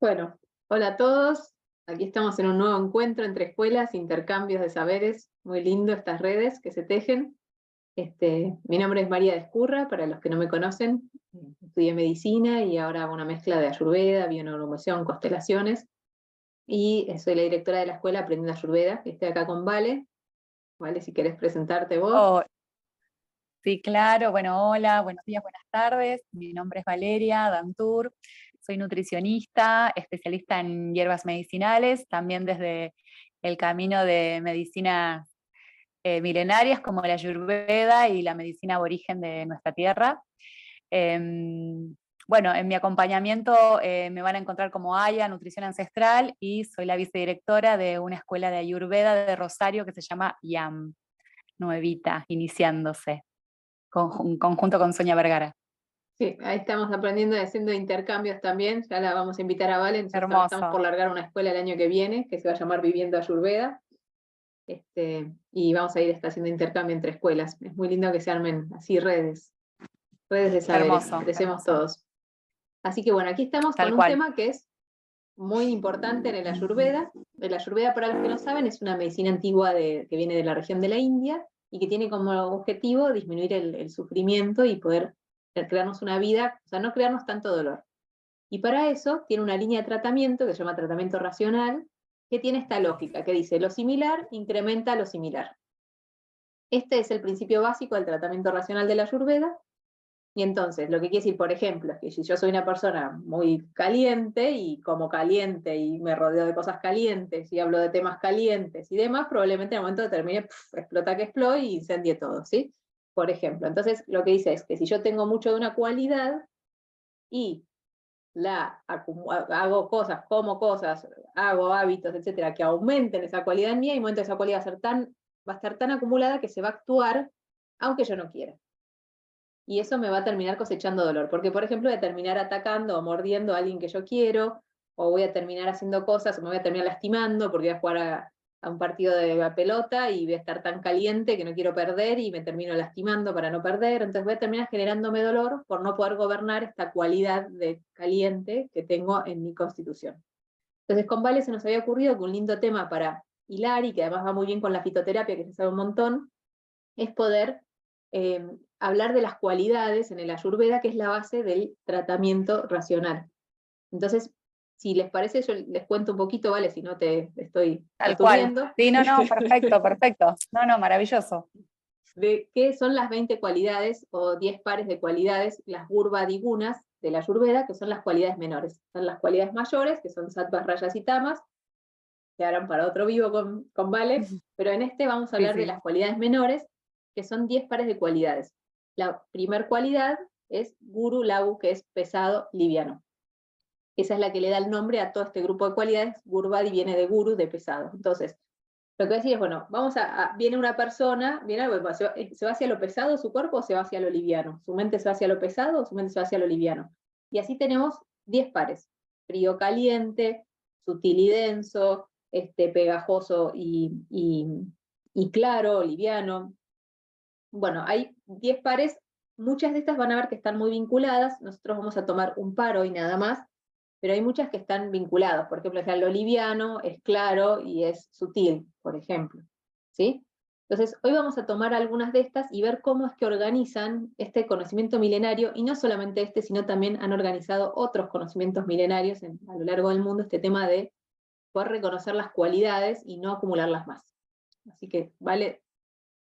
Bueno, hola a todos. Aquí estamos en un nuevo encuentro entre escuelas, intercambios de saberes. Muy lindo estas redes que se tejen. Este, mi nombre es María Descurra, para los que no me conocen. Estudié medicina y ahora hago una mezcla de ayurveda, bioneuromoción, constelaciones. Y soy la directora de la escuela Aprendiendo Ayurveda. Estoy acá con Vale. Vale, si querés presentarte vos. Oh, sí, claro. Bueno, hola, buenos días, buenas tardes. Mi nombre es Valeria Dantur. Soy nutricionista, especialista en hierbas medicinales, también desde el camino de medicinas eh, milenarias como la ayurveda y la medicina aborigen de nuestra tierra. Em, bueno, en mi acompañamiento eh, me van a encontrar como Aya, Nutrición Ancestral, y soy la vicedirectora de una escuela de Ayurveda de Rosario que se llama YAM, nuevita, iniciándose, con, conjunto con Sonia Vergara. Sí, ahí estamos aprendiendo y haciendo intercambios también. Ya la vamos a invitar a Valen. Estamos por largar una escuela el año que viene que se va a llamar Viviendo Ayurveda. Este, y vamos a ir haciendo intercambio entre escuelas. Es muy lindo que se armen así redes, redes de saberes. Crecemos todos. Así que bueno, aquí estamos con un tema que es muy importante en el Ayurveda. El Ayurveda, para los que no saben, es una medicina antigua que viene de la región de la India y que tiene como objetivo disminuir el sufrimiento y poder crearnos una vida, o sea, no crearnos tanto dolor. Y para eso tiene una línea de tratamiento que se llama tratamiento racional, que tiene esta lógica, que dice, lo similar incrementa lo similar. Este es el principio básico del tratamiento racional de la Ayurveda, y entonces, lo que quiere decir, por ejemplo, es que si yo soy una persona muy caliente y como caliente y me rodeo de cosas calientes y hablo de temas calientes y demás, probablemente en el momento termine, explota que explode y incendie todo, ¿sí? por ejemplo. Entonces, lo que dice es que si yo tengo mucho de una cualidad y la hago cosas, como cosas, hago hábitos, etcétera, que aumenten esa cualidad en mí, y un momento esa cualidad va a, ser tan, va a estar tan acumulada que se va a actuar aunque yo no quiera. Y eso me va a terminar cosechando dolor, porque por ejemplo voy a terminar atacando o mordiendo a alguien que yo quiero, o voy a terminar haciendo cosas, o me voy a terminar lastimando porque voy a jugar a, un partido de la pelota y voy a estar tan caliente que no quiero perder y me termino lastimando para no perder, entonces voy a terminar generándome dolor por no poder gobernar esta cualidad de caliente que tengo en mi constitución. Entonces con Vale se nos había ocurrido que un lindo tema para hilar y que además va muy bien con la fitoterapia, que se sabe un montón, es poder eh, hablar de las cualidades en el ayurveda, que es la base del tratamiento racional. Entonces, si les parece, yo les cuento un poquito, ¿vale? Si no te estoy Tal Sí, no, no, perfecto, perfecto. No, no, maravilloso. De qué son las 20 cualidades o 10 pares de cualidades, las Gurva Digunas de la Ayurveda, que son las cualidades menores. Son las cualidades mayores, que son sattvas, rayas y tamas, que harán para otro vivo con, con Vale, pero en este vamos a hablar de las cualidades menores, que son 10 pares de cualidades. La primer cualidad es Guru Lagu, que es pesado, liviano. Esa es la que le da el nombre a todo este grupo de cualidades. Gurbadi viene de guru, de pesado. Entonces, lo que voy a decir es, bueno, vamos a, viene una persona, viene, se, va, se va hacia lo pesado su cuerpo o se va hacia lo liviano. Su mente se va hacia lo pesado o su mente se va hacia lo liviano. Y así tenemos 10 pares. Frío, caliente, sutil y denso, este, pegajoso y, y claro, liviano. Bueno, hay 10 pares. Muchas de estas van a ver que están muy vinculadas. Nosotros vamos a tomar un paro y nada más pero hay muchas que están vinculadas. Por ejemplo, lo liviano es claro y es sutil, por ejemplo. ¿sí? Entonces, hoy vamos a tomar algunas de estas y ver cómo es que organizan este conocimiento milenario, y no solamente este, sino también han organizado otros conocimientos milenarios a lo largo del mundo, este tema de poder reconocer las cualidades y no acumularlas más. Así que, vale,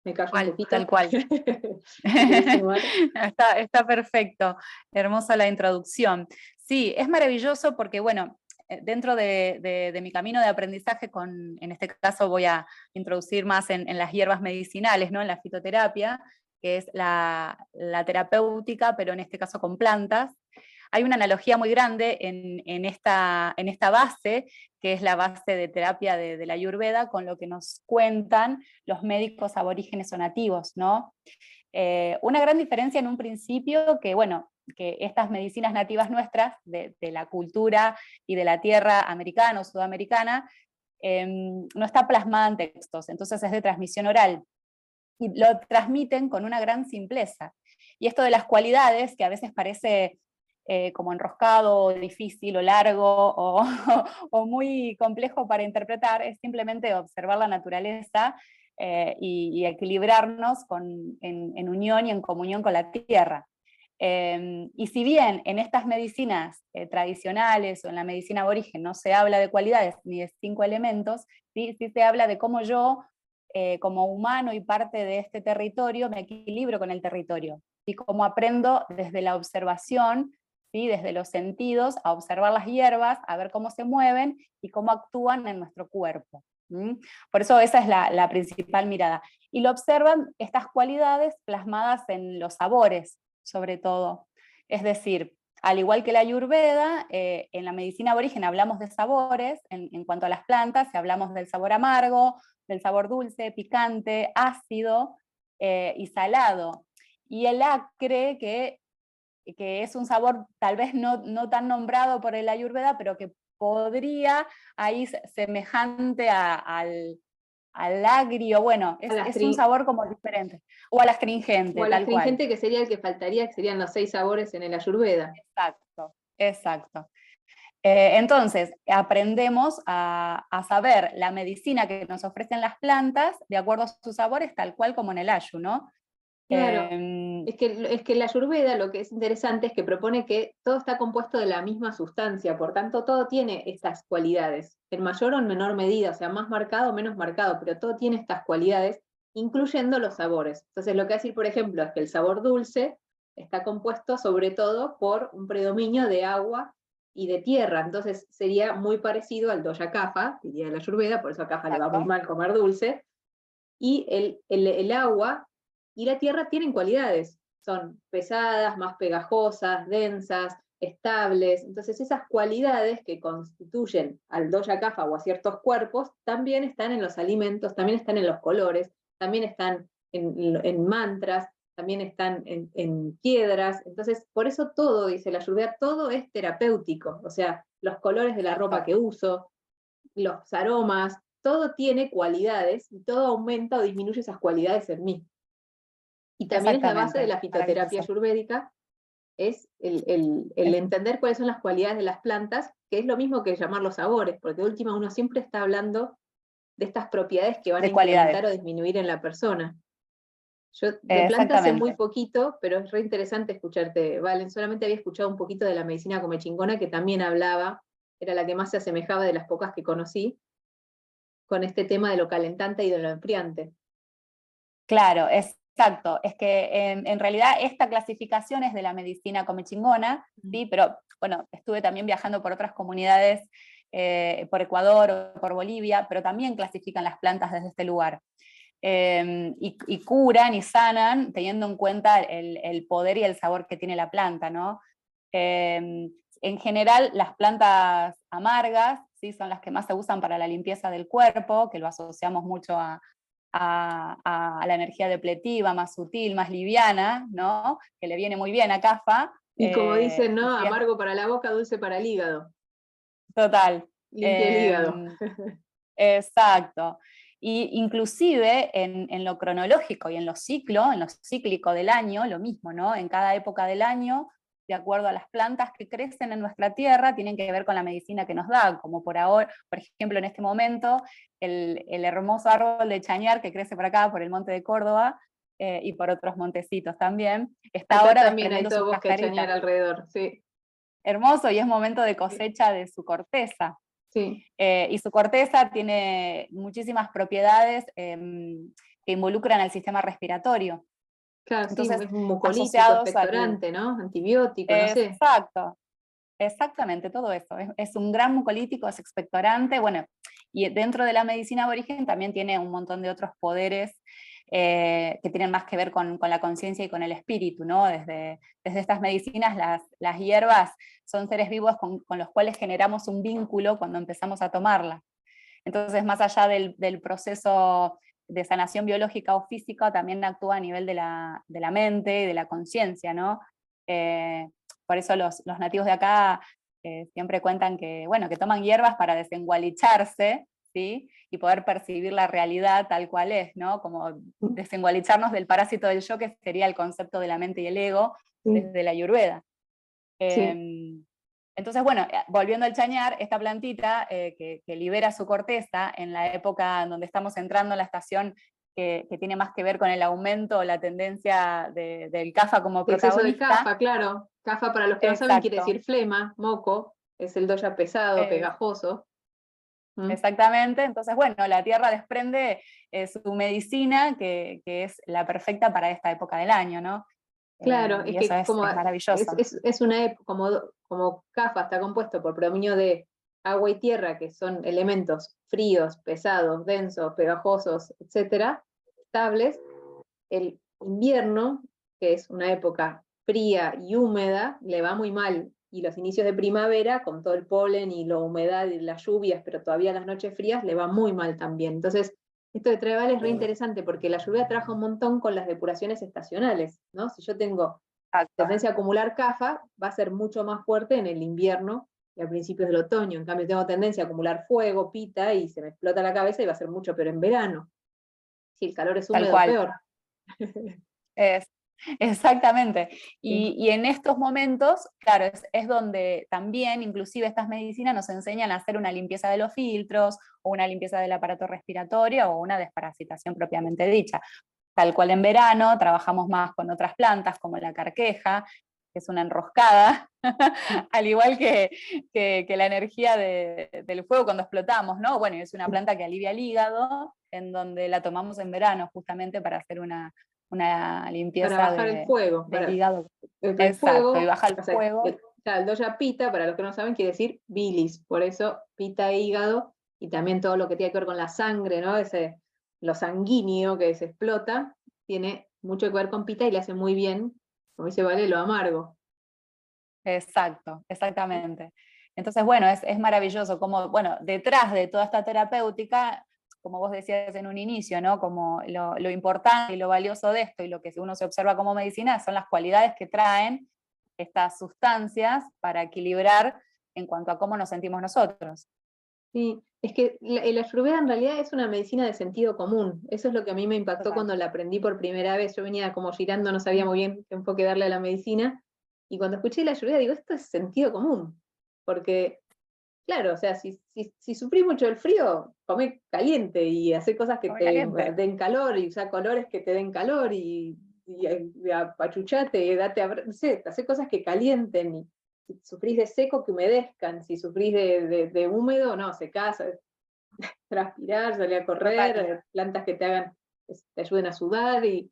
me callo un poquito. Tal cual. está, está perfecto, hermosa la introducción. Sí, es maravilloso porque, bueno, eh, dentro de, mi camino de aprendizaje, con, en este caso voy a introducir más en, las hierbas medicinales, ¿no? en la fitoterapia, que es la, terapéutica, pero en este caso con plantas. Hay una analogía muy grande en, esta, base, que es la base de terapia de, la Ayurveda, con lo que nos cuentan los médicos aborígenes o nativos. ¿no? Eh, una gran diferencia en un principio que, bueno, que estas medicinas nativas nuestras, de, la cultura y de la tierra americana o sudamericana, em, no está plasmada en textos, entonces es de transmisión oral. Y lo transmiten con una gran simpleza. Y esto de las cualidades, que a veces parece eh, como enroscado, o difícil, o largo, o, muy complejo para interpretar, es simplemente observar la naturaleza eh, y, equilibrarnos en, unión y en comunión con la tierra. Em, y si bien en estas medicinas eh, tradicionales o en la medicina aborigen no se habla de cualidades ni de cinco elementos, sí, sí se habla de cómo yo, como humano y parte de este territorio, me equilibro con el territorio y cómo aprendo desde la observación desde los sentidos, a observar las hierbas, a ver cómo se mueven y cómo actúan en nuestro cuerpo. Por eso esa es la, principal mirada. Y lo observan estas cualidades plasmadas en los sabores, sobre todo. Es decir, al igual que la ayurveda, eh, en la medicina aborigen hablamos de sabores, en, cuanto a las plantas, hablamos del sabor amargo, del sabor dulce, picante, ácido eh, y salado. Y el acre, que que es un sabor tal vez no, tan nombrado por el ayurveda, pero que podría ahí semejante al, agrio, bueno, es, un sabor como diferente. O al astringente. O al astringente que sería el que faltaría, que serían los seis sabores en el ayurveda. Exacto, exacto. Eh, entonces, aprendemos a, a, saber la medicina que nos ofrecen las plantas de acuerdo a sus sabores, tal cual como en el ayu, ¿no? Claro, em, es, que, es que la Ayurveda lo que es interesante es que propone que todo está compuesto de la misma sustancia, por tanto todo tiene estas cualidades, en mayor o en menor medida, o sea, más marcado o menos marcado, pero todo tiene estas cualidades, incluyendo los sabores. Entonces lo que decir, por ejemplo, es que el sabor dulce está compuesto sobre todo por un predominio de agua y de tierra, entonces sería muy parecido al doya kafa, diría la Ayurveda, por eso a kafa le va muy mal comer dulce, y el, el, el agua y la tierra tienen cualidades, son pesadas, más pegajosas, densas, estables. Entonces esas cualidades que constituyen al doya kafa o a ciertos cuerpos también están en los alimentos, también están en los colores, también están en, mantras, también están en, piedras. Entonces por eso todo, dice la lluvia, todo es terapéutico. O sea, los colores de la ropa que uso, los aromas, todo tiene cualidades y todo aumenta o disminuye esas cualidades en mí. Y también es la base de la fitoterapia ayurvédica, es el, entender cuáles son las cualidades de las plantas, que es lo mismo que llamar los sabores, porque de última uno siempre está hablando de estas propiedades que van a incrementar o disminuir en la persona. Yo de plantas sé muy poquito, pero es re interesante escucharte, Valen. Solamente había escuchado un poquito de la medicina comechingona, que también hablaba, era la que más se asemejaba de las pocas que conocí, con este tema de lo calentante y de lo enfriante. Claro, es Exacto, es que en, realidad esta clasificación es de la medicina comechingona, ¿sí? pero bueno, estuve también viajando por otras comunidades, eh, por Ecuador o por Bolivia, pero también clasifican las plantas desde este lugar. Em, y, curan y sanan teniendo en cuenta el, poder y el sabor que tiene la planta. ¿no? Em, en general, las plantas amargas ¿sí? son las que más se usan para la limpieza del cuerpo, que lo asociamos mucho a, a, la energía depletiva, más sutil, más liviana, ¿no? que le viene muy bien a CAFA. Y como eh, dicen, ¿no? Amargo para la boca, dulce para el hígado. Total. Limpia el hígado. Em, exacto. Y inclusive en, en, lo cronológico y en lo ciclo, en lo cíclico del año, lo mismo, ¿no? En cada época del año de acuerdo a las plantas que crecen en nuestra tierra, tienen que ver con la medicina que nos da, como por ahora, por ejemplo, en este momento, el, hermoso árbol de chañar que crece por acá, por el monte de Córdoba, eh, y por otros montecitos también. Está ahora también hay todo bosque chañar alrededor, sí. Hermoso, y es momento de cosecha de su corteza. Sí. Eh, y su corteza tiene muchísimas propiedades em, que involucran al sistema respiratorio. Claro, Entonces, sí, es un mucolítico, expectorante, ¿no? Antibiótico, no sé. Exacto, exactamente, todo eso. Es, un gran mucolítico, es expectorante, bueno, y dentro de la medicina aborigen también tiene un montón de otros poderes eh, que tienen más que ver con, la conciencia y con el espíritu, ¿no? Desde, desde estas medicinas, las, las hierbas son seres vivos con, con, los cuales generamos un vínculo cuando empezamos a tomarlas. Entonces, más allá del, del proceso de sanación biológica o física también actúa a nivel de la, mente y de la conciencia, ¿no? Eh, por eso los, nativos de acá eh, siempre cuentan que, bueno, que toman hierbas para desengualicharse, ¿sí? Y poder percibir la realidad tal cual es, ¿no? Como desengualicharnos del parásito del yo, que sería el concepto de la mente y el ego desde la ayurveda. Em, entonces, bueno, eh, volviendo al chañar, esta plantita eh, que, libera su corteza en la época en donde estamos entrando en la estación que, tiene más que ver con el aumento o la tendencia del CAFA como protagonista. Exceso de CAFA, claro. CAFA, para los que no saben, quiere decir flema, moco, es el doya pesado, eh, pegajoso. ¿Mm? Exactamente, entonces bueno, la tierra desprende su medicina que, que, es la perfecta para esta época del año, ¿no? Claro, es que es, como, maravilloso. Es, una época, como, como CAFA está compuesto por predominio de agua y tierra, que son elementos fríos, pesados, densos, pegajosos, etcétera, estables, el invierno, que es una época fría y húmeda, le va muy mal. Y los inicios de primavera, con todo el polen y la humedad y las lluvias, pero todavía las noches frías, le va muy mal también. Entonces, esto de Treval es re interesante porque la lluvia trabaja un montón con las depuraciones estacionales, ¿no? Si yo tengo tendencia a acumular CAFA, va a ser mucho más fuerte en el invierno y a principios del otoño. En cambio, tengo tendencia a acumular fuego, pita, y se me explota la cabeza y va a ser mucho peor en verano. Si el calor es húmedo, peor. Es, Exactamente. Y, en estos momentos, claro, es, donde también, inclusive estas medicinas nos enseñan a hacer una limpieza de los filtros, o una limpieza del aparato respiratorio, o una desparasitación propiamente dicha. Tal cual en verano, trabajamos más con otras plantas, como la carqueja, que es una enroscada, al igual que, la energía del fuego cuando explotamos, ¿no? Bueno, es una planta que alivia el hígado, en donde la tomamos en verano justamente para hacer una, una limpieza para bajar el fuego, para, hígado. El, fuego, y bajar el fuego. El, doya pita, para los que no saben, quiere decir bilis, por eso pita e hígado, y también todo lo que tiene que ver con la sangre, ¿no? Ese, lo sanguíneo que se explota, tiene mucho que ver con pita y le hace muy bien, como dice Vale, lo amargo. Exacto, exactamente. Entonces, bueno, es, es maravilloso como, bueno, detrás de toda esta terapéutica como vos decías en un inicio, ¿no? Como lo, importante y lo valioso de esto y lo que uno se observa como medicina son las cualidades que traen estas sustancias para equilibrar en cuanto a cómo nos sentimos nosotros. Sí, es que la, la ayurveda en realidad es una medicina de sentido común. Eso es lo que a mí me impactó cuando la aprendí por primera vez. Yo venía como girando, no sabía muy bien qué enfoque darle a la medicina. Y cuando escuché la ayurveda digo, esto es sentido común. Porque Claro, o sea, si, si, sufrís mucho el frío, come caliente y hace cosas que te den calor y usa colores que te den calor y, y, apachuchate y date, no sé, hace cosas que calienten. Y, si sufrís de seco, que humedezcan. Si sufrís de, de, húmedo, no, secás, transpirar, salir a correr, plantas que te hagan, te ayuden a sudar y...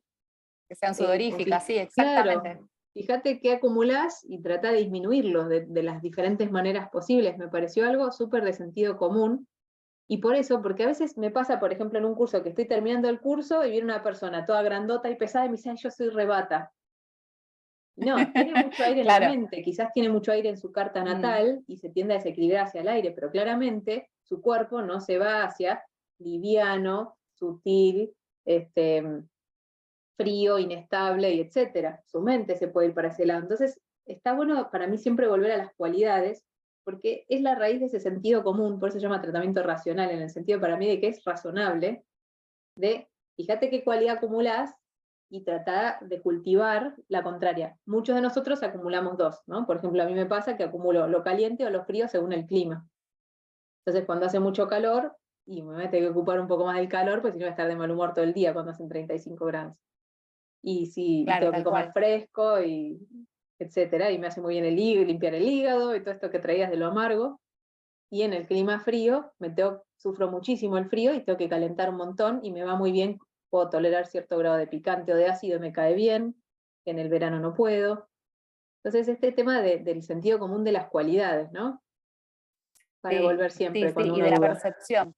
Que sean eh, sudoríficas, sí, exactamente. Fíjate qué acumulás y trata de disminuirlos de, las diferentes maneras posibles. Me pareció algo súper de sentido común. Y por eso, porque a veces me pasa, por ejemplo, en un curso que estoy terminando el curso y viene una persona toda grandota y pesada y me dice, yo soy rebata. No, tiene mucho aire en la mente, quizás tiene mucho aire en su carta mm. natal y se tiende a desequilibrar hacia el aire, pero claramente su cuerpo no se va hacia liviano, sutil, este, frío, inestable y etcétera. Su mente se puede ir para ese lado. Entonces, está bueno para mí siempre volver a las cualidades, porque es la raíz de ese sentido común, por eso se llama tratamiento racional, en el sentido para mí de que es razonable, de fíjate qué cualidad acumulás y trata de cultivar la contraria. Muchos de nosotros acumulamos dos, ¿no? Por ejemplo, a mí me pasa que acumulo lo caliente o lo frío según el clima. Entonces, cuando hace mucho calor, y me tengo que ocupar un poco más del calor, pues si no voy a estar de mal humor todo el día cuando hacen 35 grados y si tengo que comer fresco, y etcétera, y me hace muy bien el hígado, limpiar el hígado y todo esto que traías de lo amargo. Y en el clima frío, me tengo, sufro muchísimo el frío y tengo que calentar un montón y me va muy bien, puedo tolerar cierto grado de picante o de ácido, me cae bien, en el verano no puedo. Entonces, este tema del sentido común de las cualidades, ¿no? Para volver siempre. Sí, y de la percepción.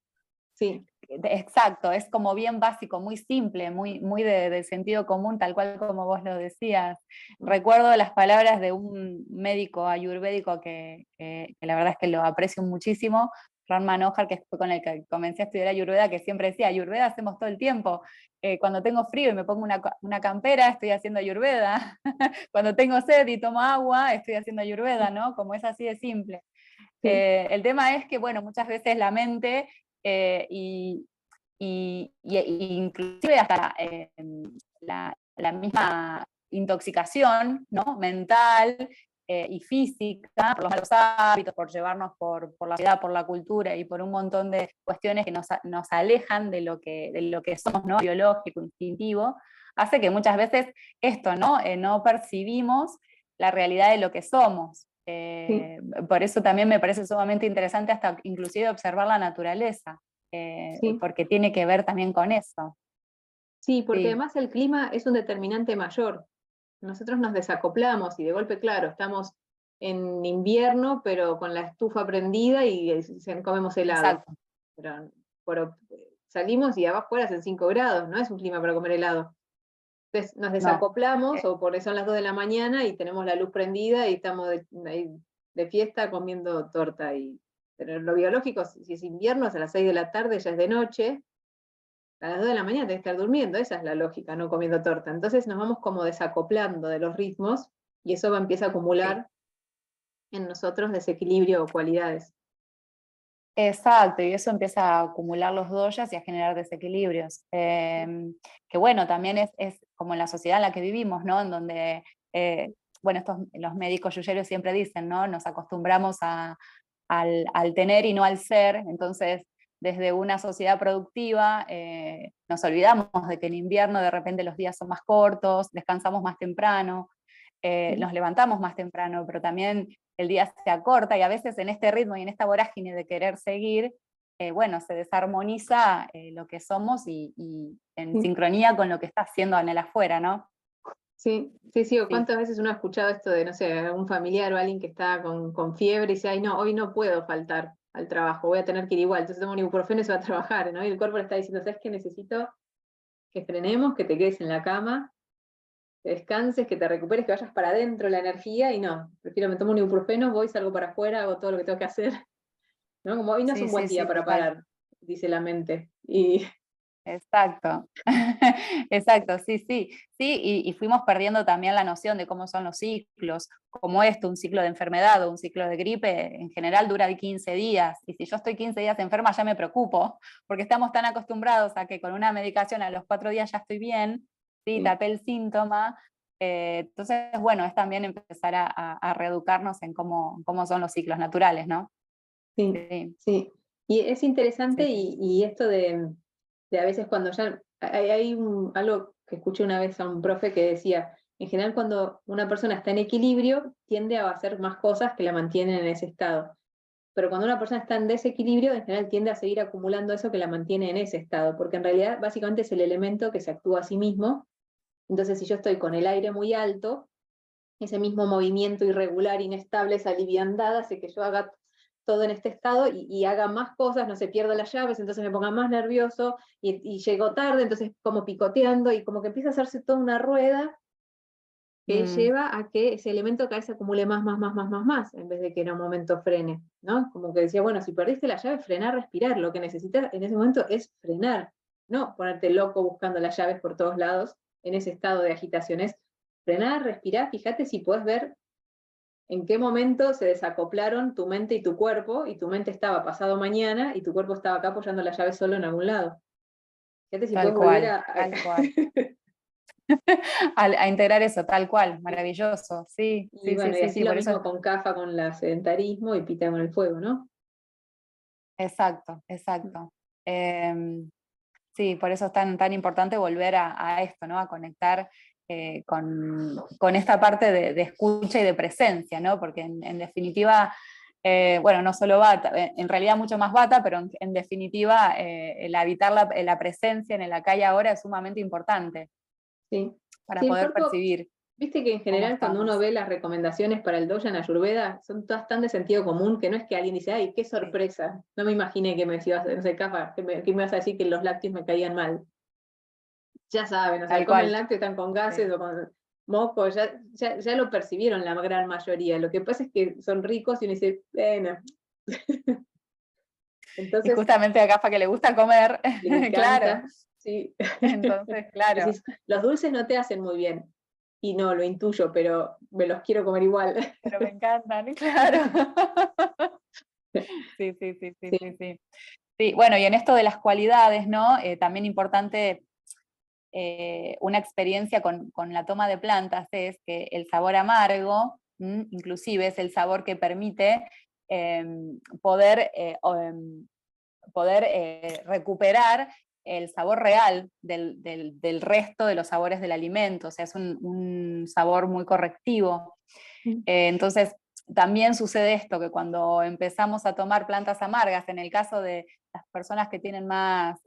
Sí. Exacto, es como bien básico, muy simple, muy, muy de, sentido común, tal cual como vos lo decías. Recuerdo las palabras de un médico ayurvédico que, la verdad es que lo aprecio muchísimo, Ron Manohar, que fue con el que comencé a estudiar ayurveda, que siempre decía, ayurveda hacemos todo el tiempo. Eh, cuando tengo frío y me pongo una, campera, estoy haciendo ayurveda. cuando tengo sed y tomo agua, estoy haciendo ayurveda, ¿no? Como es así de simple. Eh, el tema es que, bueno, muchas veces la mente eh, y, inclusive hasta em, la, misma intoxicación ¿no? mental eh, y física, por los malos hábitos, por llevarnos por, la ciudad, por la cultura y por un montón de cuestiones que nos, alejan de lo que, de lo que somos, ¿no? biológico, instintivo, hace que muchas veces esto, ¿no? Eh, no percibimos la realidad de lo que somos. Eh, por eso también me parece sumamente interesante hasta inclusive observar la naturaleza, porque tiene que ver también con eso. Sí, porque además el clima es un determinante mayor nosotros nos desacoplamos y de golpe, claro, estamos en invierno, pero con la estufa prendida y comemos helado. Pero, salimos y abajo hacen 5 grados, no es un clima para comer helado. Entonces nos desacoplamos, o por eso son las 2 de la mañana y tenemos la luz prendida y estamos de, fiesta comiendo torta. Y, pero lo biológico, si es invierno, es a las 6 de la tarde, ya es de noche, a las 2 de la mañana tenés que estar durmiendo, esa es la lógica, no comiendo torta. Entonces nos vamos como desacoplando de los ritmos y eso va, empieza a acumular en nosotros desequilibrio o cualidades. Exacto, y eso empieza a acumular los doyas y a generar desequilibrios. Em, que bueno, también es, como en la sociedad en la que vivimos, ¿no? En donde, eh, bueno, estos, los médicos yuyeros siempre dicen, ¿no? Nos acostumbramos al, al, tener y no al ser, entonces desde una sociedad productiva eh, nos olvidamos de que en invierno de repente los días son más cortos, descansamos más temprano, eh, nos levantamos más temprano, pero también el día se acorta y a veces en este ritmo y en esta vorágine de querer seguir, eh, bueno, se desarmoniza lo que somos y, en sincronía con lo que está haciendo en el afuera, ¿no? Sí, sí, sí, cuántas veces uno ha escuchado esto de, no sé, un familiar o alguien que está con, con fiebre y dice, ay no, hoy no puedo faltar al trabajo, voy a tener que ir igual, entonces tomo un ibuprofeno y se va a trabajar, ¿no? Y el cuerpo le está diciendo, ¿sabes qué? Necesito que frenemos, que te quedes en la cama, que descanses, que te recuperes, que vayas para adentro la energía, y no, prefiero me tomo un ibuprofeno, voy, salgo para afuera, hago todo lo que tengo que hacer, ¿no? Como hoy no es un buen día para parar, dice la mente, y Exacto, exacto, sí, sí, sí, y, fuimos perdiendo también la noción de cómo son los ciclos, como esto, un ciclo de enfermedad o un ciclo de gripe, en general dura de 15 días, y si yo estoy 15 días enferma ya me preocupo, porque estamos tan acostumbrados a que con una medicación a los cuatro días ya estoy bien, ¿sí? tapé el síntoma, eh, entonces, bueno, es también empezar a, reeducarnos en cómo, cómo, son los ciclos naturales, ¿no? Sí, sí. Y es interesante y esto de a veces cuando ya hay, algo que escuché una vez a un profe que decía, en general cuando una persona está en equilibrio, tiende a hacer más cosas que la mantienen en ese estado. Pero cuando una persona está en desequilibrio, en general tiende a seguir acumulando eso que la mantiene en ese estado, porque en realidad básicamente es el elemento que se actúa a sí mismo. Entonces, si yo estoy con el aire muy alto, ese mismo movimiento irregular, inestable, esa liviandad hace que yo haga todo en este estado y, haga más cosas, no se pierda las llaves, entonces me ponga más nervioso y, y llego tarde, entonces como picoteando y como que empieza a hacerse toda una rueda que mm. lleva a que ese elemento cada vez se acumule más, más, más, más, más, más, en vez de que en un momento frene, ¿no? Como que decía, bueno, si perdiste la llave, frenar, respirar, lo que necesitas en ese momento es frenar, no ponerte loco buscando las llaves por todos lados en ese estado de agitación, es frenar, respirar, fíjate si puedes ver en qué momento se desacoplaron tu mente y tu cuerpo, y tu mente estaba pasado mañana, y tu cuerpo estaba acá apoyando la llave solo en algún lado. Fíjate si tal cual, a... Tal cual. a, integrar eso, tal cual, maravilloso, sí. Y sí, bueno, sí, y así lo mismo con CAFA, con el sedentarismo y Pita con el fuego, ¿no? Exacto, exacto. Em, sí, por eso es tan, tan importante volver a, a esto, ¿no? A conectar eh, con, esta parte de, escucha y de presencia, ¿no? Porque en, definitiva, eh, bueno, no solo bata, eh, en realidad mucho más bata, pero en, definitiva el habitar la, presencia en la calle ahora es sumamente importante sí. para poder percibir. Viste que en general cuando uno ve las recomendaciones para el doya en Ayurveda son todas tan de sentido común que no es que alguien dice, ay, qué sorpresa, no me imaginé que me decías, no sé, que me, que me ibas a decir que los lácteos me caían mal ya saben, o sea, comen lácteos, están con gases o con moco, ya, ya, lo percibieron la gran mayoría. Lo que pasa es que son ricos y uno dice, bueno. Entonces, y justamente a Cafa que le gusta comer, claro. Sí. Entonces, claro. los dulces no te hacen muy bien. Y no, lo intuyo, pero me los quiero comer igual. Pero me encantan, claro. Sí, sí, sí, sí, sí. sí. bueno, y en esto de las cualidades, ¿no? Eh, también importante eh, una experiencia con, la toma de plantas es que el sabor amargo inclusive es el sabor que permite em, poder, eh, em, poder recuperar el sabor real del, resto de los sabores del alimento, o sea, es un, sabor muy correctivo. Eh, entonces, también sucede esto, que cuando empezamos a tomar plantas amargas, en el caso de las personas que tienen más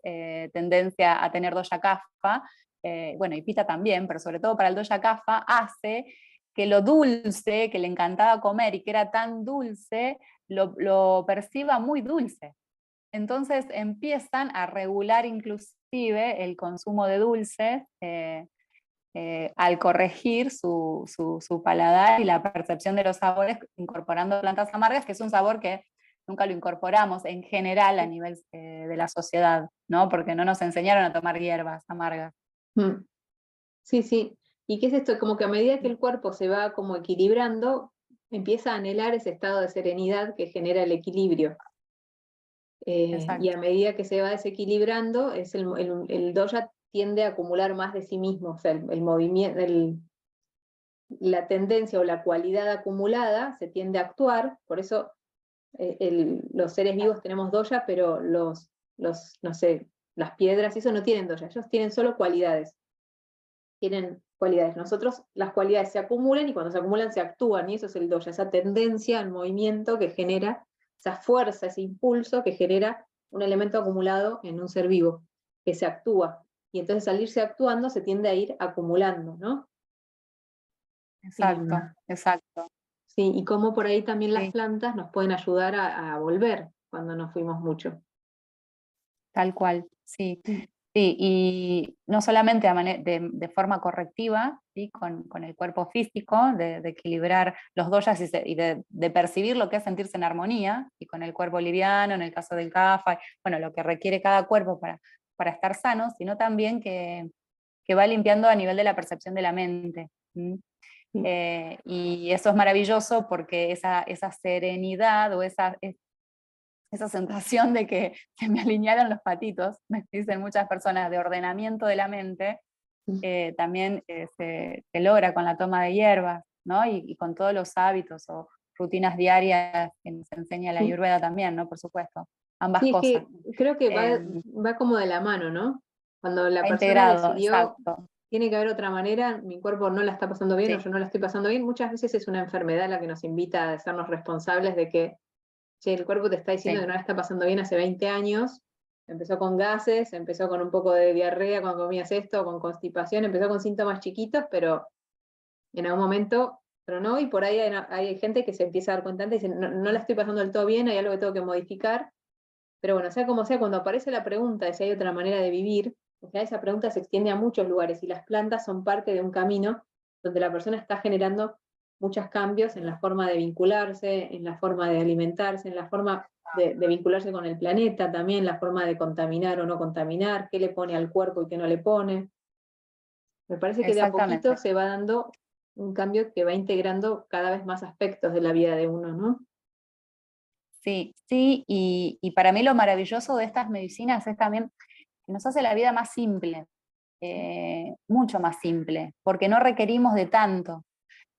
tendencia a tener doya kafa, bueno, y pita también, pero sobre todo para el doya kafa, hace que lo dulce, que le encantaba comer y que era tan dulce, lo, perciba muy dulce. Entonces empiezan a regular inclusive el consumo de dulces eh, eh, al corregir su, paladar y la percepción de los sabores incorporando plantas amargas, que es un sabor que nunca lo incorporamos en general a nivel eh, de la sociedad, ¿no? porque no nos enseñaron a tomar hierbas amargas. Mm. Sí, sí. ¿Y qué es esto? Como que a medida que el cuerpo se va como equilibrando, empieza a anhelar ese estado de serenidad que genera el equilibrio. Eh, y a medida que se va desequilibrando, es el, el, doya tiende a acumular más de sí mismo, o sea, el, movimiento, la tendencia o la cualidad acumulada se tiende a actuar, por eso eh, los seres vivos tenemos doya, pero los, los, no sé, las piedras, eso no tienen doya, ellos tienen solo cualidades. Tienen cualidades. Nosotros las cualidades se acumulan y cuando se acumulan se actúan, y eso es el doya, esa tendencia al movimiento que genera, esa fuerza, ese impulso que genera un elemento acumulado en un ser vivo, que se actúa. Y entonces al irse actuando se tiende a ir acumulando, ¿no? Exacto, exacto. Sí, y cómo por ahí también las plantas nos pueden ayudar a, a volver cuando nos fuimos mucho. Tal cual, sí. Sí, y no solamente de, forma correctiva, ¿sí? con, el cuerpo físico, de, equilibrar los doyas y, de, percibir lo que es sentirse en armonía, y con el cuerpo liviano, en el caso del CAFA, bueno, lo que requiere cada cuerpo para, para estar sano, sino también que, va limpiando a nivel de la percepción de la mente. Eh, y eso es maravilloso porque esa, esa serenidad o esa, esa sensación de que se me alinearon los patitos, me dicen muchas personas, de ordenamiento de la mente, mm. eh, también eh, se, logra con la toma de hierbas, ¿no? Y, con todos los hábitos o rutinas diarias que nos enseña la ayurveda también, ¿no? Por supuesto, ambas cosas. creo que em, va, como de la mano, ¿no? Cuando la persona decidió, tiene que haber otra manera, mi cuerpo no la está pasando bien o yo no la estoy pasando bien, muchas veces es una enfermedad la que nos invita a hacernos responsables de que che, el cuerpo te está diciendo que no la está pasando bien hace 20 años, empezó con gases, empezó con un poco de diarrea cuando comías esto, con constipación, empezó con síntomas chiquitos, pero en algún momento tronó y por ahí hay, gente que se empieza a dar cuenta y dice, no, no, la estoy pasando del todo bien, hay algo que tengo que modificar. Pero bueno, sea como sea, cuando aparece la pregunta de si hay otra manera de vivir, esa pregunta se extiende a muchos lugares y las plantas son parte de un camino donde la persona está generando muchos cambios en la forma de vincularse, en la forma de alimentarse, en la forma de, vincularse con el planeta, también la forma de contaminar o no contaminar, qué le pone al cuerpo y qué no le pone. Me parece que de a poquito se va dando un cambio que va integrando cada vez más aspectos de la vida de uno, ¿no? Sí, sí, y, para mí lo maravilloso de estas medicinas es también que nos hace la vida más simple, eh, mucho más simple, porque no requerimos de tanto.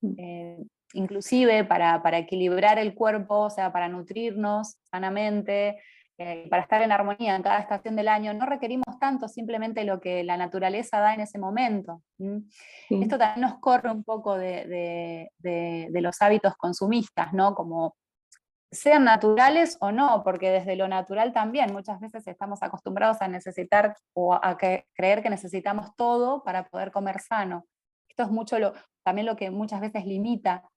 Eh, inclusive para, equilibrar el cuerpo, o sea, para nutrirnos sanamente, eh, para estar en armonía en cada estación del año, no requerimos tanto simplemente lo que la naturaleza da en ese momento. Esto también nos corre un poco de, los hábitos consumistas, ¿no? Como sean naturales o no, porque desde lo natural también muchas veces estamos acostumbrados a necesitar o a creer que necesitamos todo para poder comer sano. Esto es mucho lo, también lo que muchas veces limita.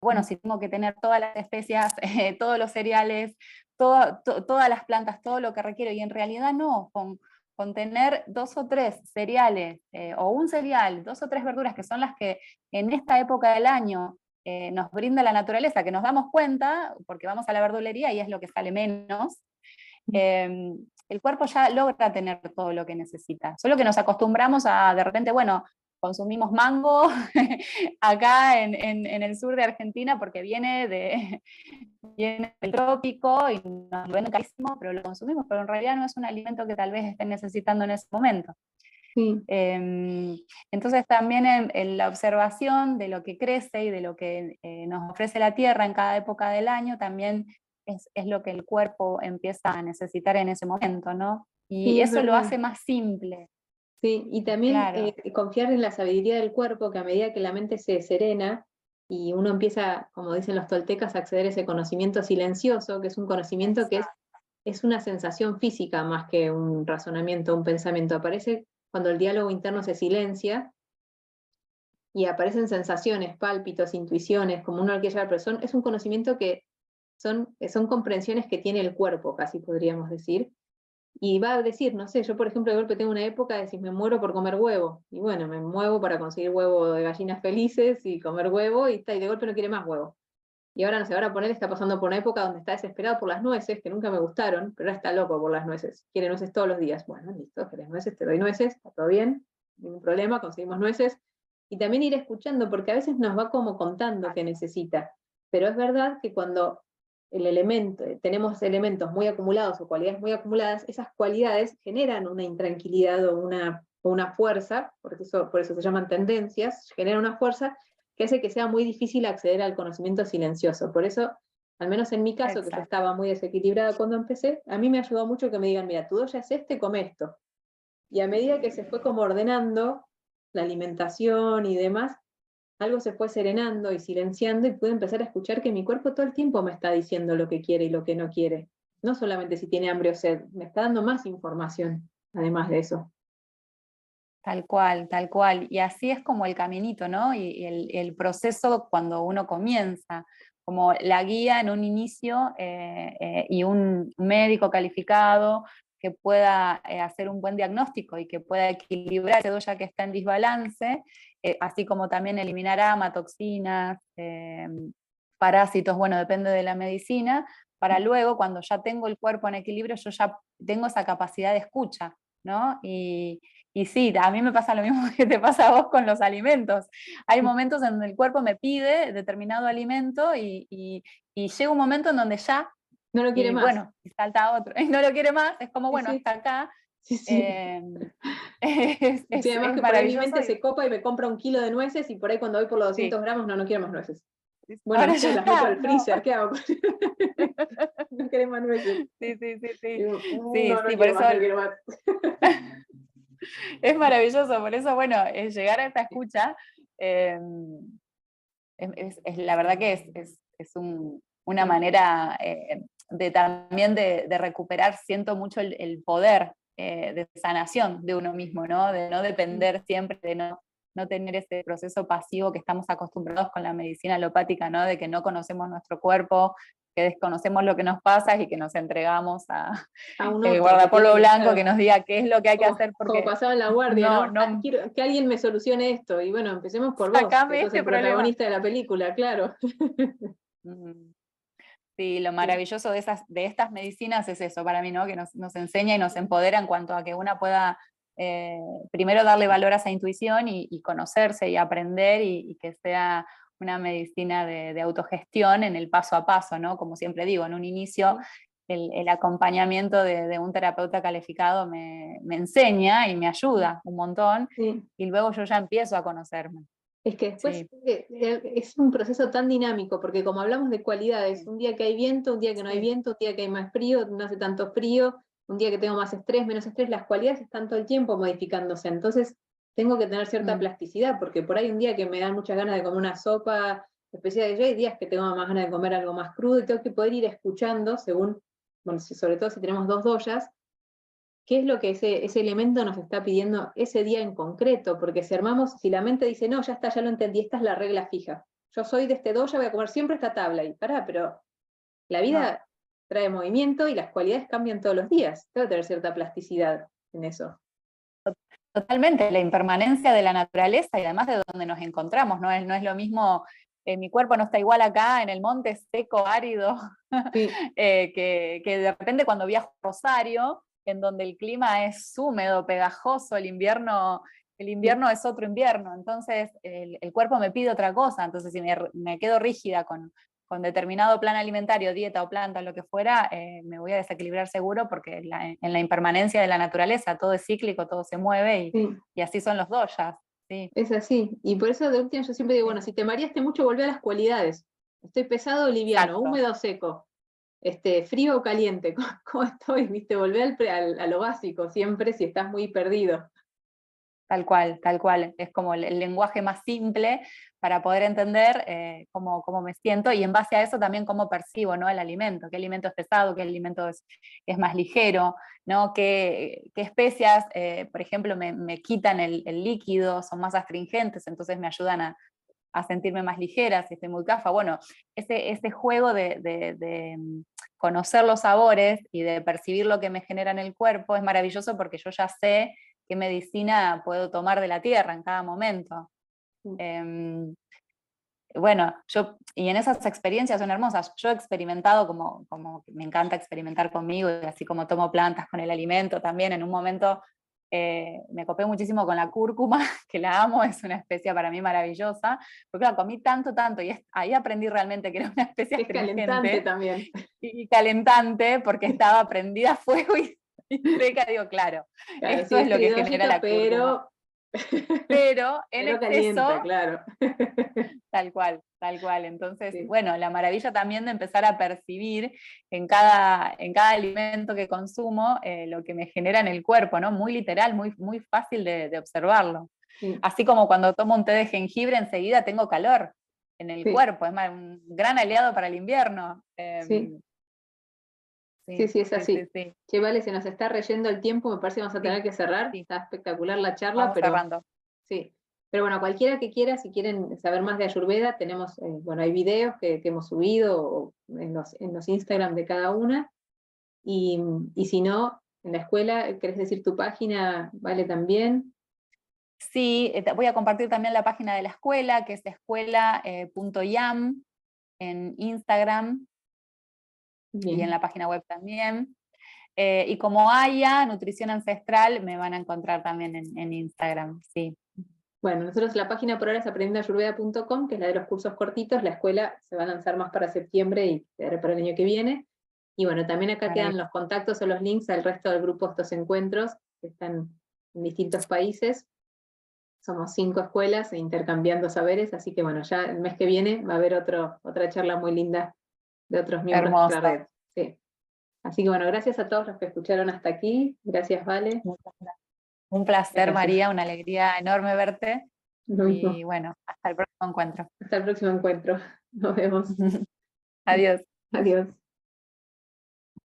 Bueno, si tengo que tener todas las especias, eh, todos los cereales, todas las plantas, todo lo que requiero, y en realidad no, con, tener dos o tres cereales eh, o un cereal, dos o tres verduras que son las que en esta época del año eh, nos brinda la naturaleza, que nos damos cuenta, porque vamos a la verdulería y es lo que sale menos, em, el cuerpo ya logra tener todo lo que necesita. Solo que nos acostumbramos a de repente, bueno, consumimos mango acá en, el sur de Argentina porque viene, de, del trópico y nos lo venden carísimo, pero lo consumimos, pero en realidad no es un alimento que tal vez estén necesitando en ese momento. Em, entonces también en, la observación de lo que crece y de lo que eh, nos ofrece la Tierra en cada época del año, también es, lo que el cuerpo empieza a necesitar en ese momento, ¿no? Y eso lo hace más simple. Sí, y también eh, confiar en la sabiduría del cuerpo, que a medida que la mente se serena y uno empieza, como dicen los toltecas, a acceder a ese conocimiento silencioso, que es un conocimiento que es, es una sensación física más que un razonamiento, un pensamiento. Aparece cuando el diálogo interno se silencia y aparecen sensaciones, pálpitos, intuiciones, como uno quiere pero son, es un conocimiento que son, son comprensiones que tiene el cuerpo, casi podríamos decir. Y va a decir, no sé, yo por ejemplo de golpe tengo una época de si me muero por comer huevo, y bueno, me muevo para conseguir huevo de gallinas felices y comer huevo, y, está, y de golpe no quiere más huevo. Y ahora no sé, ahora poner está pasando por una época donde está desesperado por las nueces, que nunca me gustaron, pero ahora está loco por las nueces. Quiere nueces todos los días. Bueno, listo, querés nueces, te doy nueces, está todo bien, ningún problema, conseguimos nueces. Y también ir escuchando, porque a veces nos va como contando que necesita. Pero es verdad que cuando el elemento, tenemos elementos muy acumulados o cualidades muy acumuladas, esas cualidades generan una intranquilidad o una, una fuerza, por eso, por eso se llaman tendencias, generan una fuerza que hace que sea muy difícil acceder al conocimiento silencioso. Por eso, al menos en mi caso, que yo estaba muy desequilibrada cuando empecé, a mí me ayudó mucho que me digan, mira, tu ya es este, come esto. Y a medida que se fue como ordenando la alimentación y demás, algo se fue serenando y silenciando y pude empezar a escuchar que mi cuerpo todo el tiempo me está diciendo lo que quiere y lo que no quiere. No solamente si tiene hambre o sed, me está dando más información, además de eso. Tal cual, tal cual. Y así es como el caminito, ¿no? Y el, proceso cuando uno comienza, como la guía en un inicio eh, eh, y un médico calificado que pueda eh, hacer un buen diagnóstico y que pueda equilibrar ese doya que está en desbalance, así como también eliminar amatoxinas, parásitos, bueno, depende de la medicina, para luego, cuando ya tengo el cuerpo en equilibrio, yo ya tengo esa capacidad de escucha, ¿no? Y, y sí, a mí me pasa lo mismo que te pasa a vos con los alimentos. Hay momentos en donde el cuerpo me pide determinado alimento y, llega un momento en donde ya... No lo quiere más. Bueno, y salta otro. Y no lo quiere más, es como, bueno, hasta acá. Sí, sí. Em, es, además que por ahí mi mente se copa y me compra un kilo de nueces y por ahí cuando voy por los 200 gramos no, no quiero más nueces. Bueno, Ahora las meto al freezer, ¿qué hago? no querés más nueces. Sí, sí, sí, sí. sí, sí por eso... no más. es maravilloso, por eso, bueno, llegar a esta escucha, em, es, la verdad que es, una manera eh, de también de, recuperar, siento mucho el, poder eh, de sanación de uno mismo, ¿no? De no depender siempre, de no, no tener ese proceso pasivo que estamos acostumbrados con la medicina alopática, ¿no? De que no conocemos nuestro cuerpo, que desconocemos lo que nos pasa y que nos entregamos a, a el guardapolvo blanco que nos diga qué es lo que hay que hacer. Porque como pasaba en la guardia, no, que alguien me solucione esto. Y bueno, empecemos por vos, que sos el protagonista de la película, claro. Sí, lo maravilloso de, esas, de estas medicinas es eso para mí, ¿no? Que nos, enseña y nos empodera en cuanto a que una pueda eh, primero darle valor a esa intuición y, conocerse y aprender y que sea una medicina de, autogestión en el paso a paso, ¿no? Como siempre digo, en un inicio el, acompañamiento de, un terapeuta calificado me, enseña y me ayuda un montón, y luego yo ya empiezo a conocerme. Es que después eh, es un proceso tan dinámico, porque como hablamos de cualidades, un día que hay viento, un día que no hay viento, un día que hay más frío, no hace tanto frío, un día que tengo más estrés, menos estrés, las cualidades están todo el tiempo modificándose. Entonces, tengo que tener cierta mm. plasticidad, porque por ahí un día que me dan muchas ganas de comer una sopa especial de yo, hay días que tengo más ganas de comer algo más crudo y tengo que poder ir escuchando según, bueno, sobre todo si tenemos dos doyas, qué es lo que ese, ese elemento nos está pidiendo ese día en concreto, porque si armamos, si la mente dice, no, ya está, ya lo entendí, esta es la regla fija, yo soy de este doya, voy a comer siempre esta tabla, y pará, pero la vida trae movimiento y las cualidades cambian todos los días, que tener cierta plasticidad en eso. Totalmente, la impermanencia de la naturaleza y además de donde nos encontramos, no es, no es lo mismo, eh, mi cuerpo no está igual acá en el monte seco, árido, eh, que, que, de repente cuando viajo a Rosario, en donde el clima es húmedo, pegajoso, el invierno, el invierno es otro invierno, entonces el, cuerpo me pide otra cosa, entonces si me, me quedo rígida con, con determinado plan alimentario, dieta o planta, lo que fuera, eh, me voy a desequilibrar seguro porque en la impermanencia de la naturaleza todo es cíclico, todo se mueve y, así son los doyas. Sí. Es así. Y por eso de última yo siempre digo, bueno, si te mareaste mucho, volvé a las cualidades. Estoy pesado o liviano, húmedo o seco, este, frío o caliente, ¿cómo, estoy? ¿Viste? Volvé al, a lo básico siempre si estás muy perdido. Tal cual, tal cual. Es como el, lenguaje más simple para poder entender eh, cómo, me siento y en base a eso también cómo percibo ¿no? el alimento, qué alimento es pesado, qué alimento es, es más ligero, ¿no? qué, qué especias, eh, por ejemplo, me, quitan el, líquido, son más astringentes, entonces me ayudan a, sentirme más ligera, si estoy muy cafa. Bueno, ese, ese juego de, de, mm, conocer los sabores y de percibir lo que me genera en el cuerpo es maravilloso porque yo ya sé qué medicina puedo tomar de la tierra en cada momento. Mm. Em, bueno, yo, y en esas experiencias son hermosas. Yo he experimentado como, como me encanta experimentar conmigo, y así como tomo plantas con el alimento también. En un momento eh, me copé muchísimo con la cúrcuma, que la amo, es una especie para mí maravillosa, porque la comí tanto, tanto, y ahí aprendí realmente que era una especie es calentante también. Y calentante, porque estaba prendida a fuego y digo, claro, eso es lo que genera la pero... Pero en exceso, claro. tal cual, tal cual. Entonces, bueno, la maravilla también de empezar a percibir en cada, en cada alimento que consumo eh, lo que me genera en el cuerpo, ¿no? Muy literal, muy, muy fácil de, observarlo. Así como cuando tomo un té de jengibre, enseguida tengo calor en el cuerpo, es más, un gran aliado para el invierno. Em, Sí, sí, es así. Sí, vale, se nos está reyendo el tiempo, me parece que vamos a tener que cerrar. Está espectacular la charla, pero. Cerrando. Sí. Pero bueno, cualquiera que quiera, si quieren saber más de Ayurveda, tenemos, eh, bueno, hay videos que, hemos subido en los, en los Instagram de cada una. Y, si no, en la escuela, ¿querés decir tu página? Vale también. Sí, eh, voy a compartir también la página de la escuela, que es escuela.yam eh, en Instagram y en la página web también. Eh, y como haya Nutrición Ancestral, me van a encontrar también en, Instagram, sí. Bueno, nosotros la página por ahora es aprendiendoayurveda.com, que es la de los cursos cortitos, la escuela se va a lanzar más para septiembre y para el año que viene. Y bueno, también acá quedan los contactos o los links al resto del grupo de estos encuentros, que están en distintos países. Somos cinco escuelas e intercambiando saberes, así que bueno, ya el mes que viene va a haber otro, otra charla muy linda de otros miembros de la red. Sí. Así que bueno, gracias a todos los que escucharon hasta aquí. Gracias, Vale. Un placer, María, una alegría enorme verte. y bueno, hasta el próximo encuentro. Hasta el próximo encuentro. Nos vemos. Adiós. Adiós.